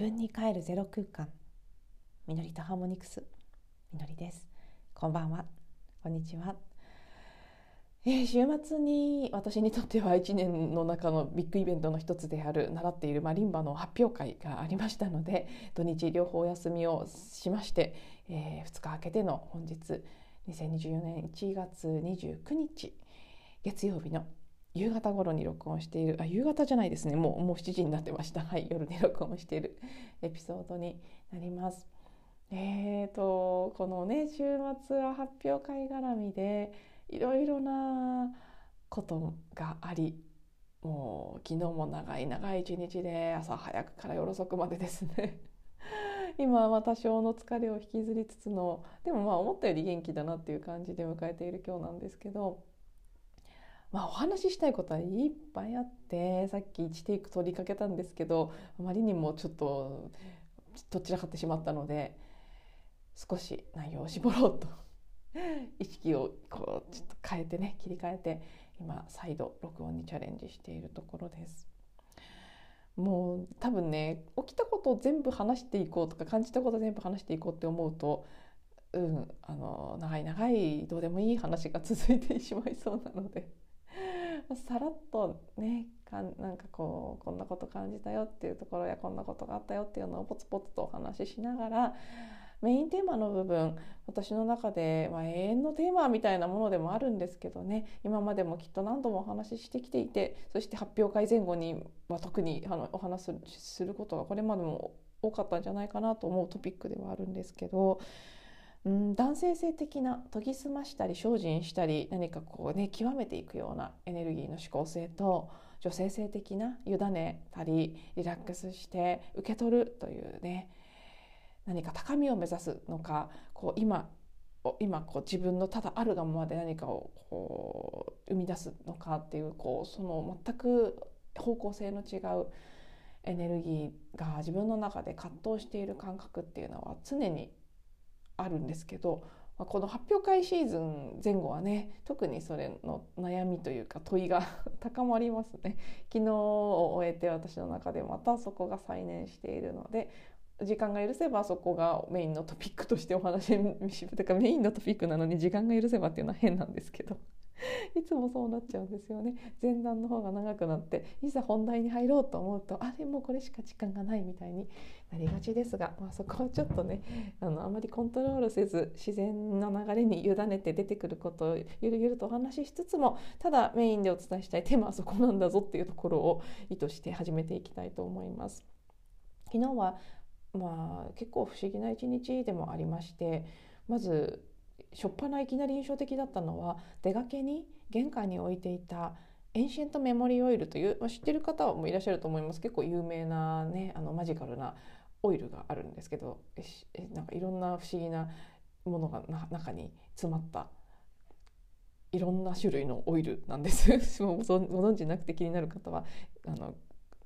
分に帰るゼロ空間。みのりとハーモニクス。みのりです。こんばんは。こんにちは、えー、週末に私にとっては1年の中のビッグイベントの一つである習っているマリンバの発表会がありましたので土日両方お休みをしまして、えー、2日明けての本日2024年1月29日月曜日の夕方頃に録音しているあ夕方じゃないですね。もうもう7時になってました。はい夜に録音しているエピソードになります。えーとこのね週末は発表会絡みでいろいろなことがありもう昨日も長い長い一日で朝早くから夜遅くまでですね。今は多少の疲れを引きずりつつのでもまあ思ったより元気だなっていう感じで迎えている今日なんですけどまあ、お話ししたいことはいっぱいあってさっき1テイク取りかけたんですけどあまりにもちょっとどちらかってしまったので少し内容を絞ろうと 意識をこうちょっと変えてね切り替えて今再度録音にチャレンジしているところです。もう多分ね起きたことを全部話していこうとか感じたこと全部話していこうって思うとうん、あの長い長いどうでもいい話が続いてしまいそうなのでさらっとねかんなんかこうこんなこと感じたよっていうところやこんなことがあったよっていうのをポツポツとお話ししながらメインテーマの部分私の中で、まあ、永遠のテーマみたいなものでもあるんですけどね今までもきっと何度もお話ししてきていてそして発表会前後に、まあ、特にあのお話しすることがこれまでも多かったんじゃないかなと思うトピックではあるんですけどん、男性性的な研ぎ澄ましたり精進したり何かこうね極めていくようなエネルギーの思考性と女性性的な委ねたりリラックスして受け取るというね何か高みを目指すのかこう今今こう自分のただあるがままで何かをこう生み出すのかっていうこうその全く方向性の違うエネルギーが自分の中で葛藤している感覚っていうのは常にあるんですけどまあこの発表会シーズン前後はね特にそれの悩みというか問いが 高まりますね。昨日を終えて私の中でまたそこが再燃しているので時間が許せばそこがメインのトピックとしてお話しだか メインのトピックなのに時間が許せばっていうのは変なんですけど。いつもそうなっちゃうんですよね前段の方が長くなっていざ本題に入ろうと思うとあれもうこれしか時間がないみたいになりがちですが、まあ、そこはちょっとねあのあまりコントロールせず自然な流れに委ねて出てくることをゆるゆるとお話ししつつもただメインでお伝えしたいテーマはそこなんだぞっていうところを意図して始めていきたいと思います。昨日はまあ結構不思議な一日でもありましてまず初っ端いきなり印象的だったのは出がけに玄関に置いていたエンシェントメモリーオイルという、まあ、知ってる方もいらっしゃると思います。結構有名なねあのマジカルなオイルがあるんですけどえなんかいろんな不思議なものが中に詰まったいろんな種類のオイルなんです。ご存知なくて気になる方はあの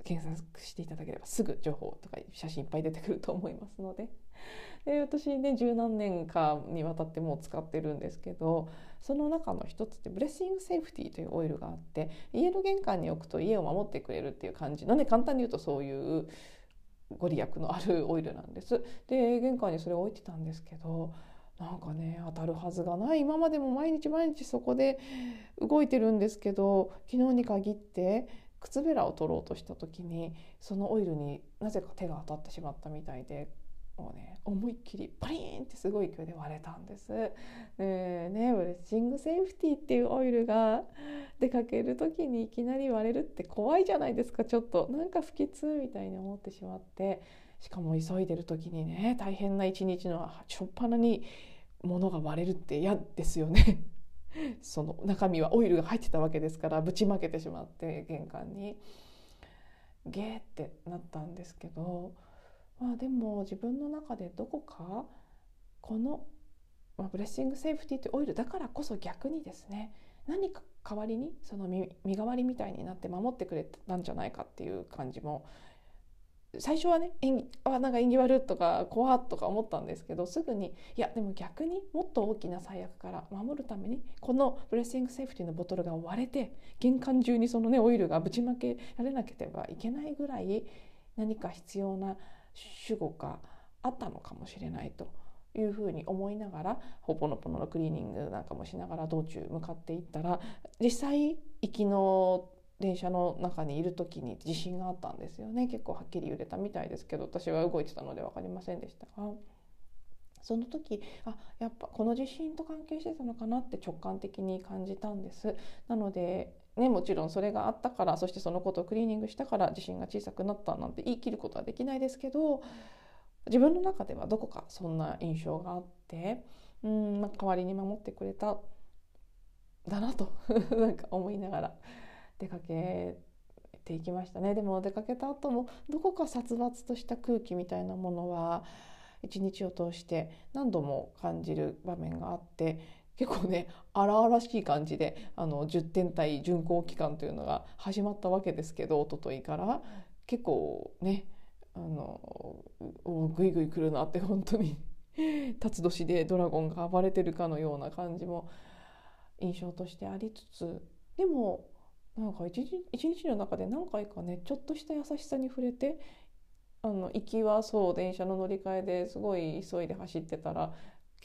検索していただければすぐ情報とか写真いっぱい出てくると思いますので。で私ね十何年かにわたってもう使ってるんですけどその中の一つってブレッシングセーフティーというオイルがあって家の玄関に置くと家を守ってくれるっていう感じなんで簡単に言うとそういうご利益のあるオイルなんです。で玄関にそれを置いてたんですけどなんかね当たるはずがない今までも毎日毎日そこで動いてるんですけど昨日に限って靴べらを取ろうとした時にそのオイルになぜか手が当たってしまったみたいでもうね思いっきりパリーンってすごい勢いで割れたんです。でね Blessing Safety っていうオイルが出かける時にいきなり割れるって怖いじゃないですかちょっとなんか不吉みたいに思ってしまってしかも急いでる時にね大変な一日の初っ端に物が割れるって嫌ですよね。その中身はオイルが入ってたわけですからぶちまけてしまって玄関にゲーってなったんですけどまあでも自分の中でどこかこの、まあ、 Blessing Safety ってオイルだからこそ逆にですね何か代わりにその身代わりみたいになって守ってくれたんじゃないかっていう感じも最初はね縁あなんか縁起悪とか怖っとか思ったんですけどすぐにいやでも逆にもっと大きな最悪から守るためにこの Blessing Safety のボトルが割れて玄関中にそのねオイルがぶちまけられなければいけないぐらい何か必要な守護があったのかもしれないというふうに思いながらホオポノポノのクリーニングなんかもしながら道中向かっていったら実際行きの電車の中にいる時に地震があったんですよね。結構はっきり揺れたみたいですけど私は動いてたので分かりませんでしたが。その時あやっぱこの地震と関係してたのかなって直感的に感じたんです。なのでね、もちろんそれがあったからそしてそのことをクリーニングしたから地震が小さくなったなんて言い切ることはできないですけど自分の中ではどこかそんな印象があってうん、代わりに守ってくれただなと なんか思いながら出かけていきましたね。でも出かけた後もどこか殺伐とした空気みたいなものは一日を通して何度も感じる場面があって結構ね荒々しい感じであの10天体巡行期間というのが始まったわけですけど一昨日から。結構ねあのぐいぐい来るなって本当に。辰年でドラゴンが暴れてるかのような感じも印象としてありつつ。でもなんか一日一日の中で何回かねちょっとした優しさに触れてあの行きはそう電車の乗り換えですごい急いで走ってたら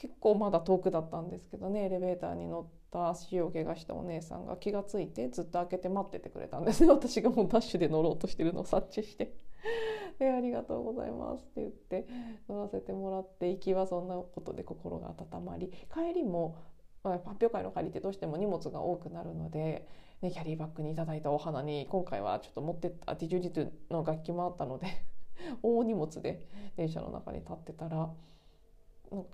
結構まだ遠くだったんですけどねエレベーターに乗った足を怪我したお姉さんが気が付いてずっと開けて待っててくれたんですね 私がもうダッシュで乗ろうとしてるのを察知して で「ありがとうございます」って言って乗らせてもらって行きはそんなことで心が温まり帰りも、ま、発表会の帰りってどうしても荷物が多くなるので、ね、キャリーバッグにいただいたお花に今回はちょっと持ってったディジュリトゥの楽器もあったので 大荷物で電車の中に立ってたら。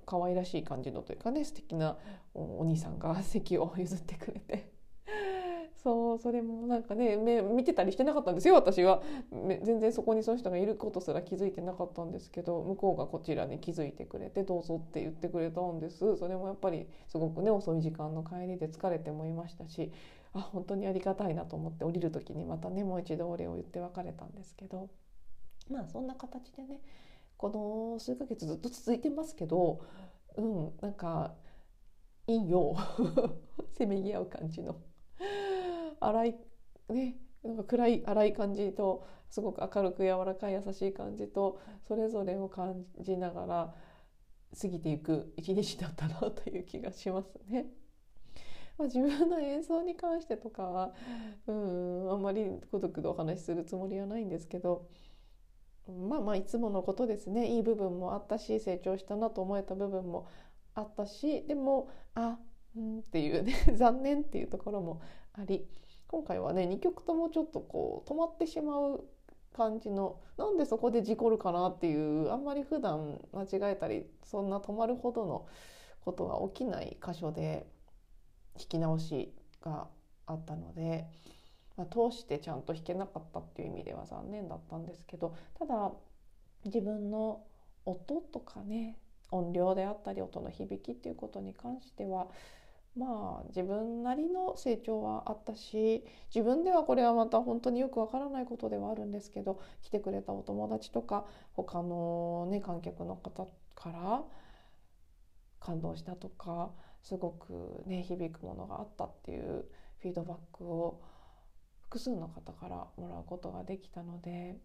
可愛らしい感じのというかね素敵なお兄さんが席を譲ってくれて。そうそれもなんかね目見てたりしてなかったんですよ私は。全然そこにそういう人がいることすら気づいてなかったんですけど向こうがこちらに気づいてくれてどうぞって言ってくれたんです。それもやっぱりすごくね遅い時間の帰りで疲れてもいましたしあ本当にありがたいなと思って降りる時にまたねもう一度お礼を言って別れたんですけど。まあそんな形でねこの数ヶ月ずっと続いてますけどうんなんかいいよ せめぎ合う感じの荒いねなんか暗い荒い感じとすごく明るく柔らかい優しい感じとそれぞれを感じながら過ぎていく一日だったなという気がしますね。まあ、自分の演奏に関してとかはうんあんまり孤独でお話しするつもりはないんですけどまあまあいつものことですね。いい部分もあったし成長したなと思えた部分もあったしでもあうんっていうね 残念っていうところもあり今回はね2曲ともちょっとこう止まってしまう感じのなんでそこで事故るかなっていうあんまり普段間違えたりそんな止まるほどのことが起きない箇所で弾き直しがあったので、まあ、通してちゃんと弾けなかったっていう意味では残念だったんですけどただ自分の音とかね音量であったり音の響きっていうことに関してはまあ自分なりの成長はあったし自分ではこれはまた本当によくわからないことではあるんですけど来てくれたお友達とか他のね観客の方から感動したとかすごくね響くものがあったっていうフィードバックを複数の方からもらうことができたので、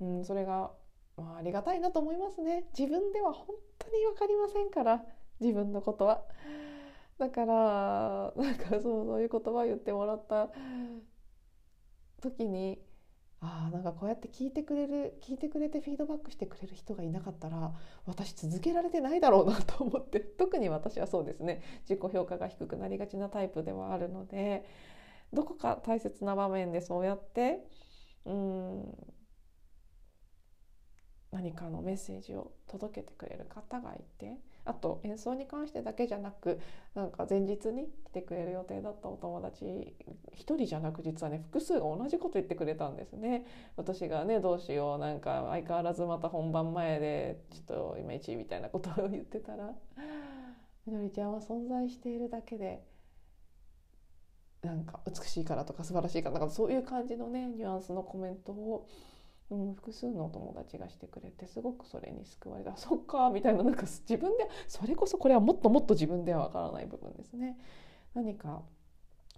うん、それが、まあ、ありがたいなと思いますね自分では本当に分かりませんから自分のことは。だからなんかそうそういう言葉を言ってもらった時にあなんかこうやって聞いてくれる聞いてくれてフィードバックしてくれる人がいなかったら私続けられてないだろうなと思って特に私はそうですね自己評価が低くなりがちなタイプではあるのでどこか大切な場面でそうやってうん何かのメッセージを届けてくれる方がいてあと演奏に関してだけじゃなくなんか前日に来てくれる予定だったお友達1人じゃなく実はね複数が同じこと言ってくれたんですね。私がねどうしようなんか相変わらずまた本番前でちょっといまいちみたいなことを言ってたらみのりちゃんは存在しているだけでなんか美しいからとか素晴らしいからなんかそういう感じのねニュアンスのコメントをうん、複数のお友達がしてくれてすごくそれに救われたそっかみたいななんか自分でそれこそこれはもっともっと自分ではわからない部分ですね。何か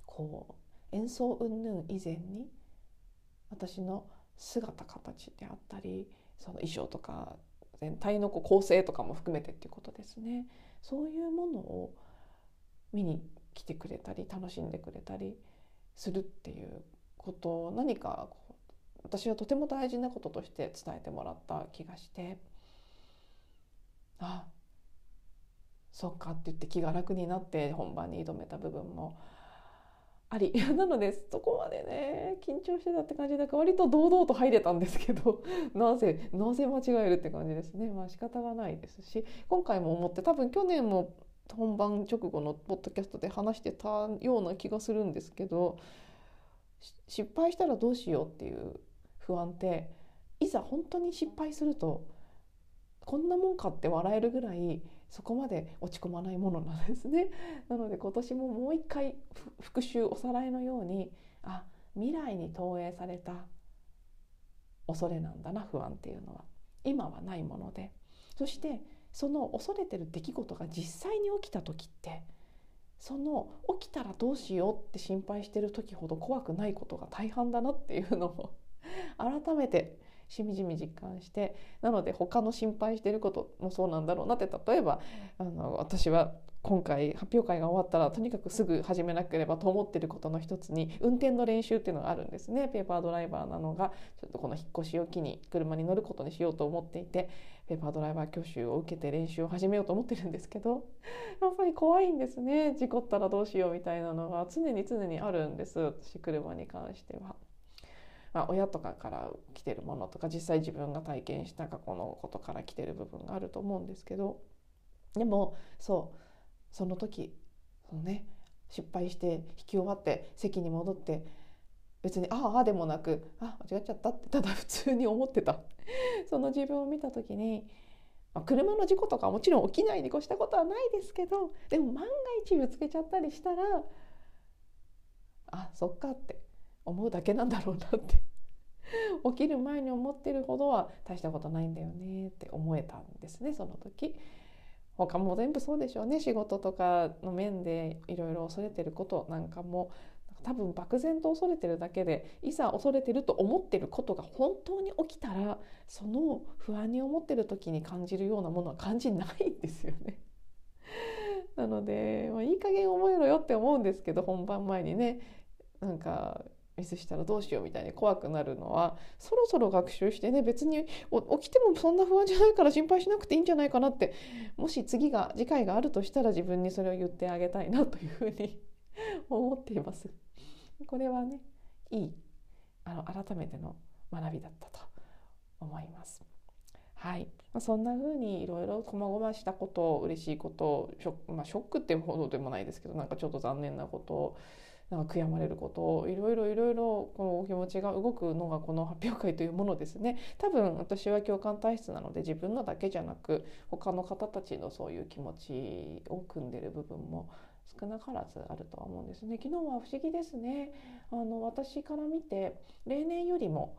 こう演奏云々以前に私の姿形であったりその衣装とか全体のこう構成とかも含めてっていうことですねそういうものを見に来てくれたり楽しんでくれたりするっていうことを何か私はとても大事なこととして伝えてもらった気がしてあそっかって言って気が楽になって本番に挑めた部分もあり。なのでそこまでね緊張してたって感じだから割と堂々と入れたんですけど なぜなぜ間違えるって感じですね。まあ仕方がないですし今回も思って多分去年も本番直後のポッドキャストで話してたような気がするんですけど失敗したらどうしようっていう不安っていざ本当に失敗するとこんなもんかって笑えるぐらいそこまで落ち込まないものなんですね。なので今年ももう一回復習おさらいのようにあ未来に投影された恐れなんだな不安っていうのは今はないものでそしてその恐れてる出来事が実際に起きた時ってその起きたらどうしようって心配してる時ほど怖くないことが大半だなっていうのを 改めてしみじみ実感してなので他の心配してることもそうなんだろうなって例えばあの私は今回発表会が終わったらとにかくすぐ始めなければと思ってることの一つに運転の練習っていうのがあるんですね。ペーパードライバーなのがちょっとこの引っ越しを機に車に乗ることにしようと思っていてペーパードライバー教習を受けて練習を始めようと思ってるんですけど やっぱり怖いんですね。事故ったらどうしようみたいなのが常に常にあるんです。私車に関しては。まあ、親とかから来てるものとか実際自分が体験した過去のことから来てる部分があると思うんですけど。でもそうその時そのね失敗して引き終わって席に戻って別にああでもなくあ間違っちゃったってただ普通に思ってた その自分を見た時に、まあ、車の事故とかもちろん起きないに越したことはないですけどでも万が一ぶつけちゃったりしたらあそっかって思うだけなんだろうなって 起きる前に思ってるほどは大したことないんだよねって思えたんですねその時。他も全部そうでしょうね仕事とかの面でいろいろ恐れてることなんかも多分漠然と恐れてるだけでいざ恐れてると思ってることが本当に起きたらその不安に思ってる時に感じるようなものは感じないんですよね。なので、まあ、いい加減覚えろよって思うんですけど本番前にねなんかミスしたらどうしようみたいに怖くなるのはそろそろ学習してね別に起きてもそんな不安じゃないから心配しなくていいんじゃないかなってもし次が次回があるとしたら自分にそれを言ってあげたいなというふうに 思っています。これはねいいあの改めての学びだったと思います。はい、まあ、そんな風にいろいろこまごましたこと嬉しいことショ,、まあ、ショックっていうほどでもないですけどなんかちょっと残念なことをなんか悔やまれることをいろいろいろいろこのお気持ちが動くのがこの発表会というものですね多分私は共感体質なので自分のだけじゃなく他の方たちのそういう気持ちを組んでる部分も少なからずあるとは思うんですね。昨日は不思議ですね。あの私から見て例年よりも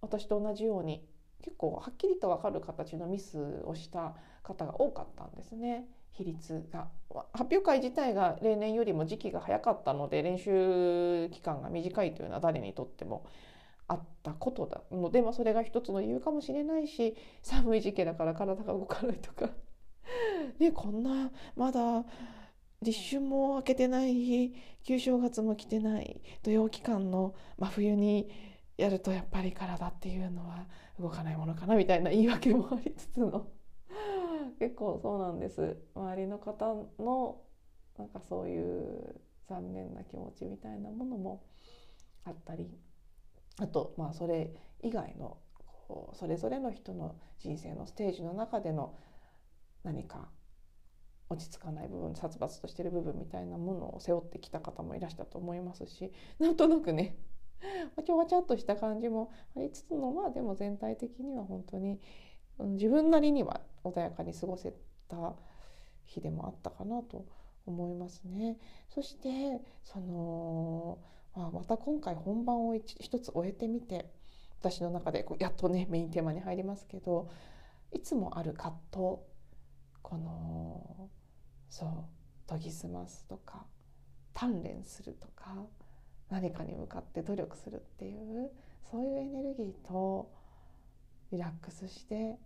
私と同じように結構はっきりと分かる形のミスをした方が多かったんですね。比率が。発表会自体が例年よりも時期が早かったので練習期間が短いというのは誰にとってもあったことなので、まあ、それが一つの理由かもしれないし寒い時期だから体が動かないとか。ねこんなまだ立春も明けてない旧正月も来てない土曜期間の真冬にやるとやっぱり体っていうのは動かないものかなみたいな言い訳もありつつの。結構そうなんです。周りの方のなんかそういう残念な気持ちみたいなものもあったりあとまあそれ以外のこうそれぞれの人の人生のステージの中での何か落ち着かない部分殺伐としてる部分みたいなものを背負ってきた方もいらしたと思いますし なんとなくね わちゃわちゃっとした感じもありつつのまあでも全体的には本当に自分なりには穏やかに過ごせた日でもあったかなと思いますね。そしてその、まあ、また今回本番を一つ終えてみて私の中でやっとねメインテーマに入りますけどいつもある葛藤このそう研ぎ澄ますとか鍛錬するとか何かに向かって努力するっていうそういうエネルギーとリラックスして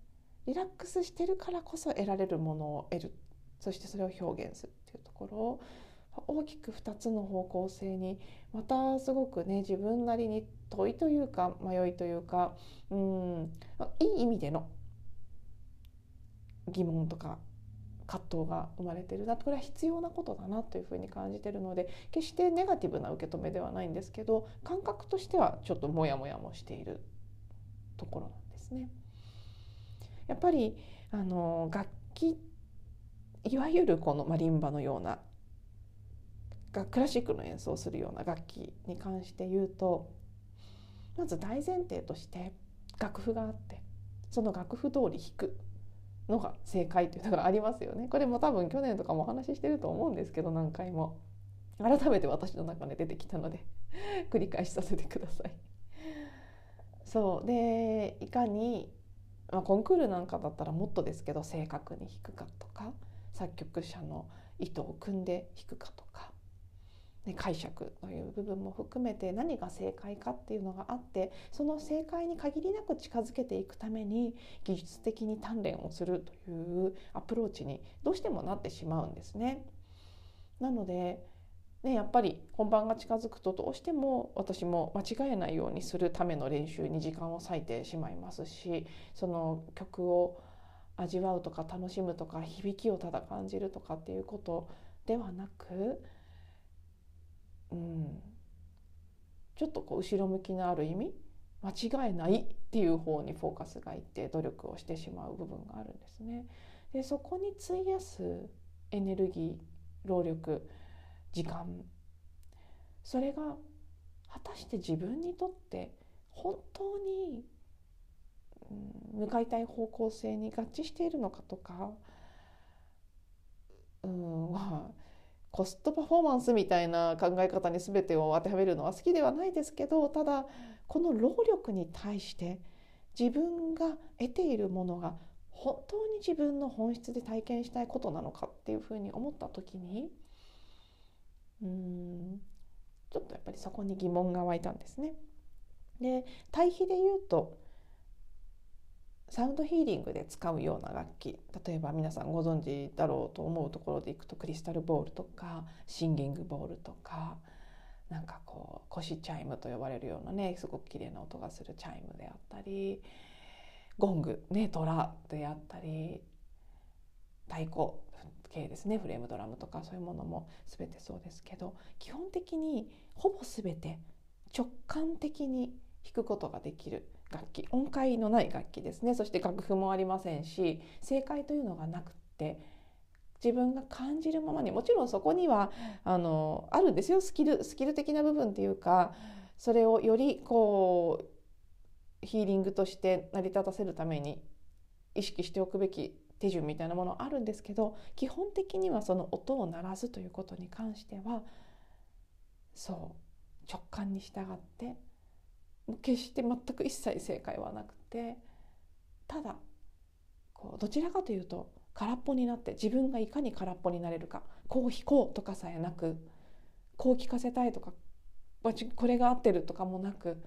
リラックスしてるからこそ得られるものを得る。そしてそれを表現するっていうところを大きく2つの方向性にまたすごくね自分なりに問いというか迷いというかうんいい意味での疑問とか葛藤が生まれてるなこれは必要なことだなというふうに感じてるので決してネガティブな受け止めではないんですけど感覚としてはちょっとモヤモヤもしているところなんですね。やっぱりあの楽器いわゆるこのマリンバのようなクラシックの演奏をするような楽器に関して言うとまず大前提として楽譜があってその楽譜通り弾くのが正解というのがありますよね。これも多分去年とかもお話ししてると思うんですけど何回も改めて私の中で出てきたので 繰り返しさせてください。そうでいかに、まあ、コンクールなんかだったらもっとですけど正確に弾くかとか作曲者の意図を組んで弾くかとかね、解釈という部分も含めて何が正解かっていうのがあってその正解に限りなく近づけていくために技術的に鍛錬をするというアプローチにどうしてもなってしまうんですね。なのでね、やっぱり本番が近づくとどうしても私も間違えないようにするための練習に時間を割いてしまいますしその曲を味わうとか楽しむとか響きをただ感じるとかっていうことではなくうん、ちょっとこう後ろ向きのある意味間違えないっていう方にフォーカスがいって努力をしてしまう部分があるんですね。でそこに費やすエネルギー労力時間それが果たして自分にとって本当に、うん、向かいたい方向性に合致しているのかとか、うん、まあコストパフォーマンスみたいな考え方に全てを当てはめるのは好きではないですけどただこの労力に対して自分が得ているものが本当に自分の本質で体験したいことなのかっていうふうに思った時にうんちょっとやっぱりそこに疑問が湧いたんですね。で対比で言うとサウンドヒーリングで使うような楽器例えば皆さんご存知だろうと思うところでいくとクリスタルボウルとかシンギングボウルとかなんかこうコシチャイムと呼ばれるようなねすごく綺麗な音がするチャイムであったりゴングねドラであったり太鼓系ですねフレームドラムとかそういうものも全てそうですけど基本的にほぼ全て直感的に弾くことができる楽器音階のない楽器ですね。そして楽譜もありませんし正解というのがなくって自分が感じるままにもちろんそこにはあのあるんですよ。スキルスキル的な部分っていうかそれをよりこうヒーリングとして成り立たせるために意識しておくべき手順みたいなものあるんですけど基本的にはその音を鳴らすということに関してはそう直感に従って決して全く一切正解はなくてただこうどちらかというと空っぽになって自分がいかに空っぽになれるかこう弾こうとかさえなくこう聞かせたいとかこれが合ってるとかもなく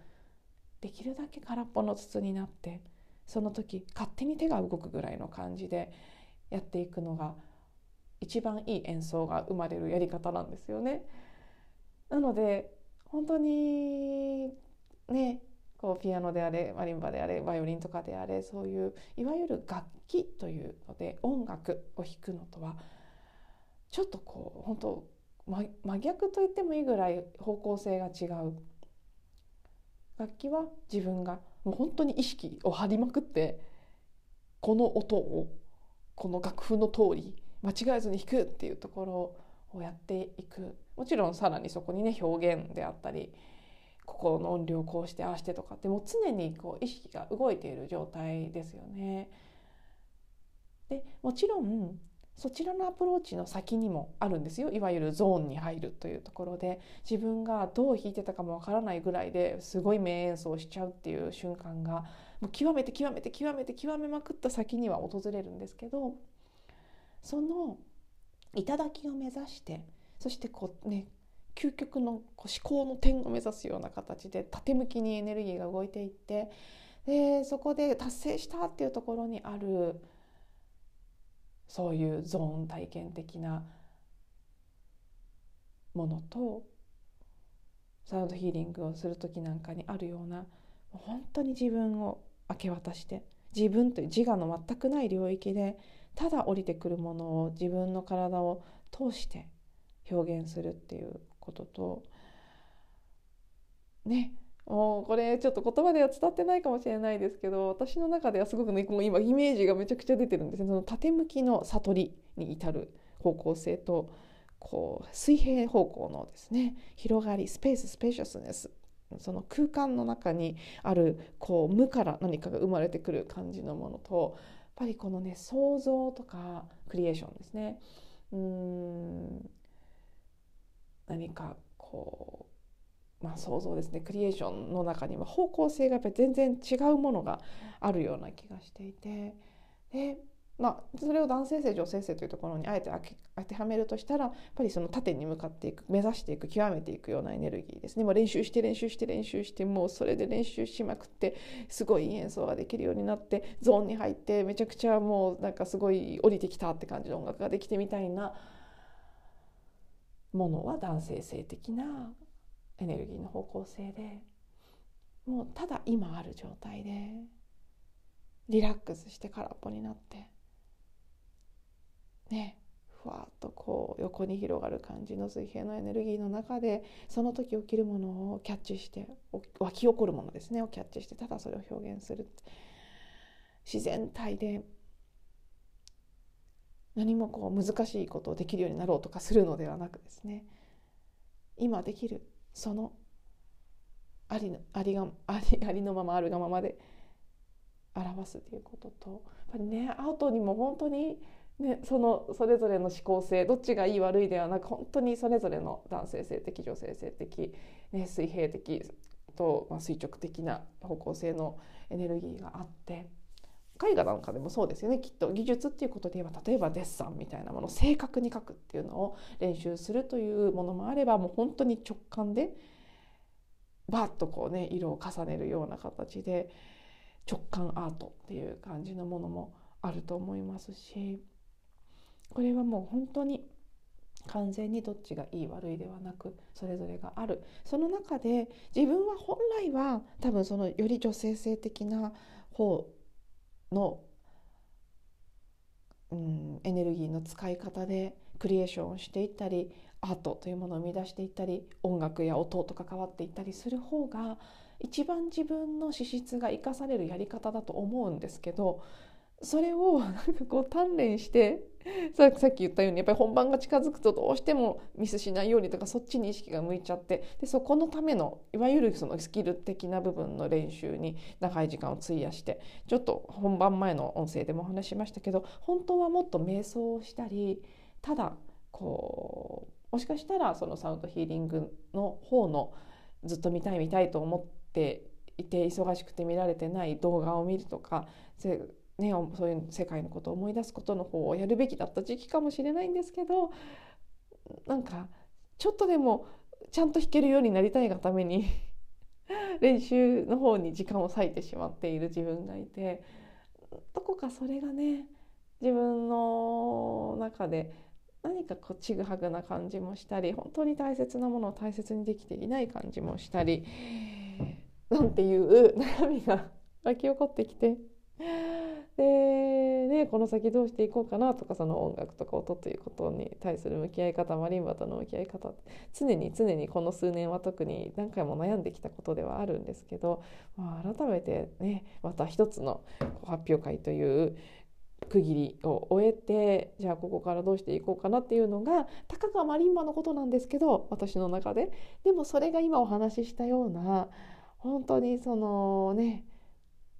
できるだけ空っぽの筒になってその時勝手に手が動くぐらいの感じでやっていくのが一番いい演奏が生まれるやり方なんですよね。なので本当にねこうピアノであれマリンバであれバイオリンとかであれそういういわゆる楽器というので音楽を弾くのとはちょっとこう本当真逆と言ってもいいぐらい方向性が違う。楽器は自分がもう本当に意識を張りまくってこの音をこの楽譜の通り間違えずに弾くっていうところをやっていく。もちろんさらにそこにね表現であったりここの音量こうしてああしてとかってもう常にこう意識が動いている状態ですよね。でもちろんそちらのアプローチの先にもあるんですよいわゆるゾーンに入るというところで自分がどう弾いてたかもわからないぐらいですごい名演奏しちゃうっていう瞬間がもう極めて極めて極めて極めまくった先には訪れるんですけどその頂きを目指してそしてこうね究極のこう思考の点を目指すような形で縦向きにエネルギーが動いていってでそこで達成したっていうところにあるそういうゾーン体験的なものとサウンドヒーリングをする時なんかにあるような本当に自分を明け渡して自分という自我の全くない領域でただ降りてくるものを自分の体を通して表現するっていうこととねもうこれちょっと言葉では伝わってないかもしれないですけど私の中ではすごくねもう今イメージがめちゃくちゃ出てるんですね。その縦向きの悟りに至る方向性とこう水平方向のですね広がりスペーススペーシャスネス。その空間の中にあるこう無から何かが生まれてくる感じのものとやっぱりこのね想像とかクリエーションですね。うん。何かこうまあ想像ですね。クリエーションの中には方向性がやっぱり全然違うものがあるような気がしていて。でまあ、それを男性性女性性というところにあえて当てはめるとしたらやっぱりその縦に向かっていく目指していく極めていくようなエネルギーですね。もう練習して練習して練習してもうそれで練習しまくってすごいいい演奏ができるようになってゾーンに入ってめちゃくちゃもうなんかすごい降りてきたって感じの音楽ができてみたいなものは男性性的なエネルギーの方向性でもうただ今ある状態でリラックスして空っぽになって。ねふわっとこう横に広がる感じの水平のエネルギーの中でその時起きるものをキャッチして湧き起こるものですねをキャッチしてただそれを表現する自然体で何もこう難しいことをできるようになろうとかするのではなくですね今できるそのありのありがありありのままあるがままで表すということとやっぱりねアウトにも本当にね、そのそれぞれの思考性どっちがいい悪いではなく本当にそれぞれの男性性的女性性的、ね、水平的と、まあ、垂直的な方向性のエネルギーがあって絵画なんかでもそうですよねきっと技術っていうことで言えば例えばデッサンみたいなもの正確に描くっていうのを練習するというものもあればもう本当に直感でバッとこうね色を重ねるような形で直感アートっていう感じのものもあると思いますし。これはもう本当に完全にどっちがいい悪いではなくそれぞれがあるその中で自分は本来は多分そのより女性性的な方の、うん、エネルギーの使い方でクリエーションをしていったりアートというものを生み出していったり音楽や音と関わっていったりする方が一番自分の資質が生かされるやり方だと思うんですけどそれを なんかこう鍛錬してさっき言ったようにやっぱり本番が近づくとどうしてもミスしないようにとかそっちに意識が向いちゃってでそこのためのいわゆるそのスキル的な部分の練習に長い時間を費やしてちょっと本番前の音声でもお話しましたけど本当はもっと瞑想をしたりただこうもしかしたらそのサウンドヒーリングの方のずっと見たい見たいと思っていて忙しくて見られてない動画を見るとかね、そういう世界のことを思い出すことの方をやるべきだった時期かもしれないんですけどなんかちょっとでもちゃんと弾けるようになりたいがために 練習の方に時間を割いてしまっている自分がいてどこかそれがね自分の中で何かこうちぐはぐな感じもしたり本当に大切なものを大切にできていない感じもしたりなんていう悩みが湧き起こってきてで、ね、この先どうしていこうかなとかその音楽とか音ということに対する向き合い方マリンバとの向き合い方常に常にこの数年は特に何回も悩んできたことではあるんですけど、まあ、改めてねまた一つの発表会という区切りを終えてじゃあここからどうしていこうかなっていうのがたかがマリンバのことなんですけど私の中で。でもそれが今お話ししたような本当にそのね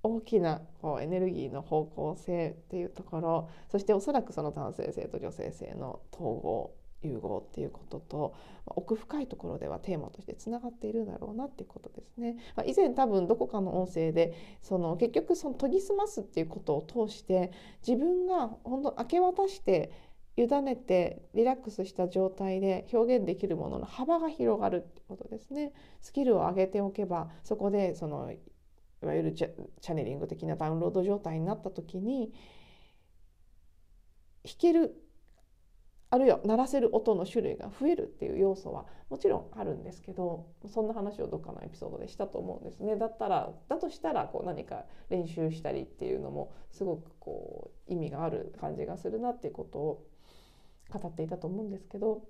大きなこうエネルギーの方向性っていうところそしておそらくその男性性と女性性の統合融合っていうことと、奥深いところではテーマとしてつながっているんだろうなっていうことですね。まあ、以前多分どこかの音声でその結局その研ぎ澄ますっていうことを通して自分が本当明け渡して委ねてリラックスした状態で表現できるものの幅が広がるってことですね。スキルを上げておけばそこでそのいわゆるチャネリング的なダウンロード状態になった時に弾けるあるいは鳴らせる音の種類が増えるっていう要素はもちろんあるんですけどそんな話をどっかのエピソードでしたと思うんですね。だったらだとしたらこう何か練習したりっていうのもすごくこう意味がある感じがするなっていうことを語っていたと思うんですけど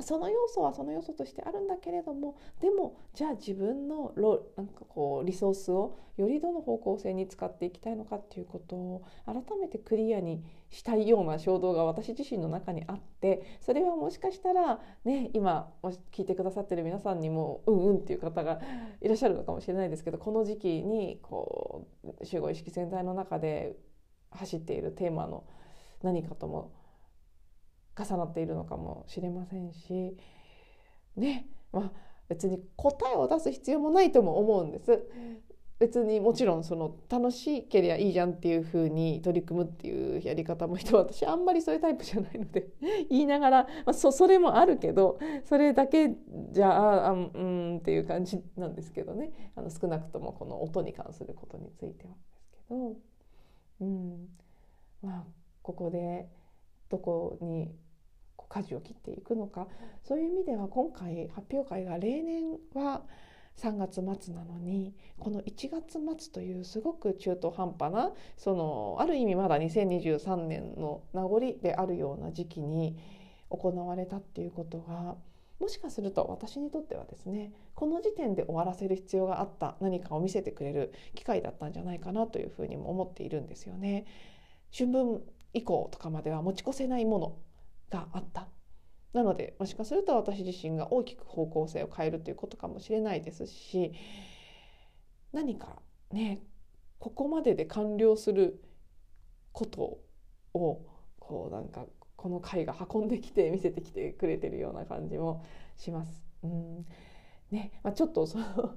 その要素はその要素としてあるんだけれどもでもじゃあ自分のロなんかこうリソースをよりどの方向性に使っていきたいのかっていうことを改めてクリアにしたいような衝動が私自身の中にあってそれはもしかしたらね今聞いてくださってる皆さんにもうんうんっていう方がいらっしゃるのかもしれないですけどこの時期にこう集合意識全体の中で走っているテーマの何かとも重なっているのかもしれませんしねまあ別に答えを出す必要もないとも思うんです。別にもちろんその楽しければいいじゃんっていうふうに取り組むっていうやり方も人私あんまりそういうタイプじゃないので 言いながら、まあ、そそれもあるけどそれだけじゃあうんっていう感じなんですけどね。あの少なくともこの音に関することについてはですけど、うん。まあ、ここでどこに舵を切っていくのかそういう意味では今回発表会が例年は3月末なのにこの1月末というすごく中途半端なそのある意味まだ2023年の名残であるような時期に行われたっていうことがもしかすると私にとってはですねこの時点で終わらせる必要があった何かを見せてくれる機会だったんじゃないかなというふうにも思っているんですよね。春分以降とかまでは持ち越せないものがあったなのでもしかすると私自身が大きく方向性を変えるということかもしれないですし何かねここまでで完了することをこうなんかこの回が運んできて見せてきてくれてるような感じもします。うんねまあ、ちょっとその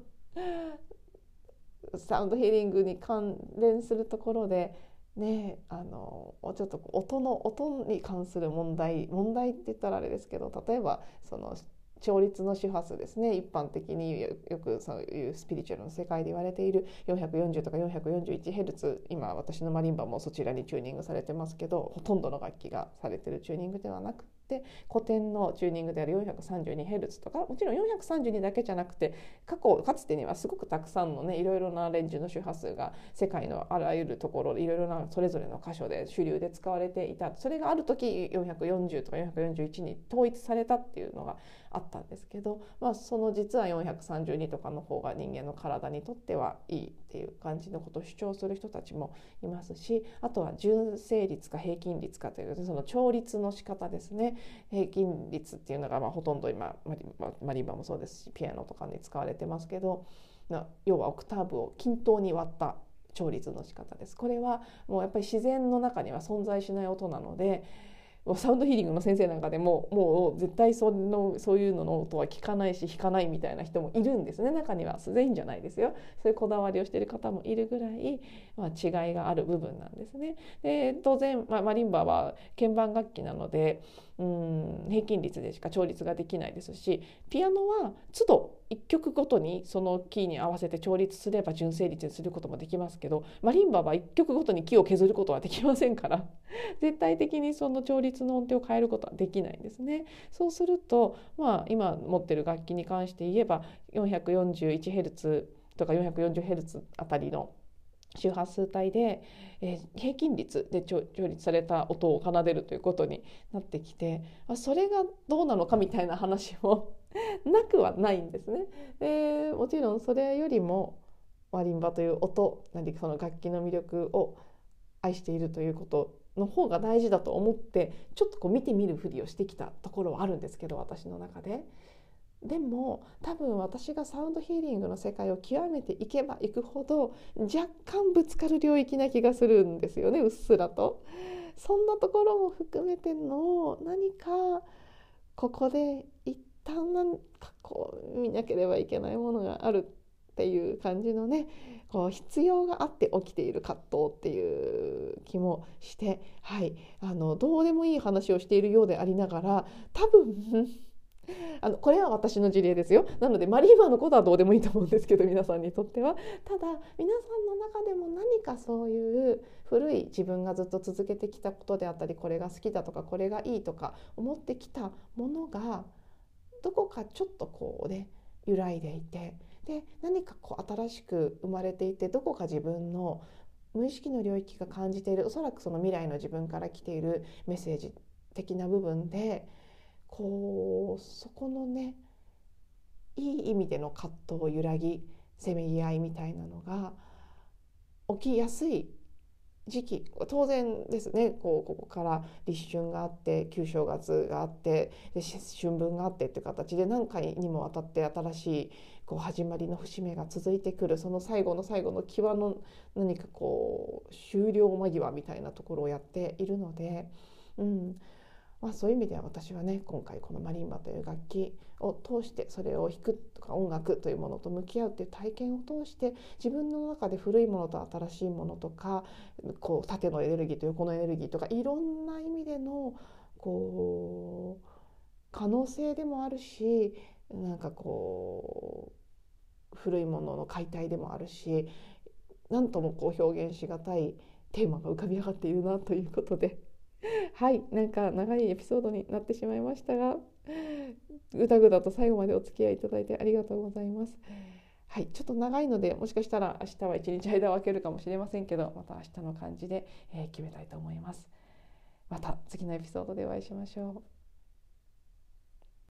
サウンドヒーリングに関連するところでねあのちょっと音の音に関する問題問題って言ったらあれですけど例えばその調律の周波数ですね一般的によくそういうスピリチュアルの世界で言われている440とか 441Hz 今私のマリンバもそちらにチューニングされてますけどほとんどの楽器がされてるチューニングではなくで古典のチューニングである 432Hz とかもちろん432だけじゃなくて過去かつてにはすごくたくさんのねいろいろなレンジの周波数が世界のあらゆるところいろいろなそれぞれの箇所で主流で使われていた。それがある時440とか441に統一されたっていうのがあったんですけど、まあ、その実は432とかの方が人間の体にとってはいいっていう感じのことを主張する人たちもいますしあとは純正率か平均率かというその調律の仕方ですね。平均率っていうのがまあほとんど今マリンバもそうですしピアノとかに使われてますけど要はオクターブを均等に割った調律の仕方です。これはもうやっぱり自然の中には存在しない音なのでサウンドヒーリングの先生なんかでももう絶対そのそういうのの音は聞かないし弾かないみたいな人もいるんですね中には全員じゃないですよそういうこだわりをしている方もいるぐらい、まあ、違いがある部分なんですね。で当然、まあ、マリンバは鍵盤楽器なのでうん平均率でしか調律ができないですしピアノは都度1曲ごとにそのキーに合わせて調律すれば純正率にすることもできますけどマリンバは1曲ごとに木を削ることはできませんから 絶対的にその調律の音程を変えることはできないんですね。そうすると、まあ、今持ってる楽器に関して言えば 441Hz とか 440Hz あたりの周波数帯で、えー、平均率で調律された音を奏でるということになってきてあそれがどうなのかみたいな話も なくはないんですね。でもちろんそれよりもマリンバという音何かその楽器の魅力を愛しているということの方が大事だと思ってちょっとこう見てみるふりをしてきたところはあるんですけど私の中で。でも多分私がサウンドヒーリングの世界を極めていけばいくほど若干ぶつかる領域な気がするんですよねうっすらと。そんなところも含めての何かここで一旦なんかこう見なければいけないものがあるっていう感じのねこう必要があって起きている葛藤っていう気もしてはいあのどうでもいい話をしているようでありながら多分あのこれは私の事例ですよ。なのでマリーバーのことはどうでもいいと思うんですけど皆さんにとっては。ただ皆さんの中でも何かそういう古い自分がずっと続けてきたことであったりこれが好きだとかこれがいいとか思ってきたものがどこかちょっとこうね揺らいでいてで何かこう新しく生まれていてどこか自分の無意識の領域が感じているおそらくその未来の自分から来ているメッセージ的な部分でこうそこのねいい意味での葛藤揺らぎせめぎ合いみたいなのが起きやすい時期。当然ですね。こうここから立春があって旧正月があってで春分があってっていう形で何回にもわたって新しいこう始まりの節目が続いてくる。その最後の最後の際の何かこう終了間際みたいなところをやっているので、うん、まあ、そういう意味では私はね今回このマリンバという楽器を通してそれを弾くとか音楽というものと向き合うっていう体験を通して自分の中で古いものと新しいものとかこう縦のエネルギーと横のエネルギーとかいろんな意味でのこう可能性でもあるしなんかこう古いものの解体でもあるし何ともこう表現しがたいテーマが浮かび上がっているなということで。はいなんか長いエピソードになってしまいましたがぐだぐだと最後までお付き合いいただいてありがとうございます。はい、ちょっと長いのでもしかしたら明日は一日間を空けるかもしれませんけどまた明日の感じで、えー、決めたいと思います。また次のエピソードでお会いしましょう。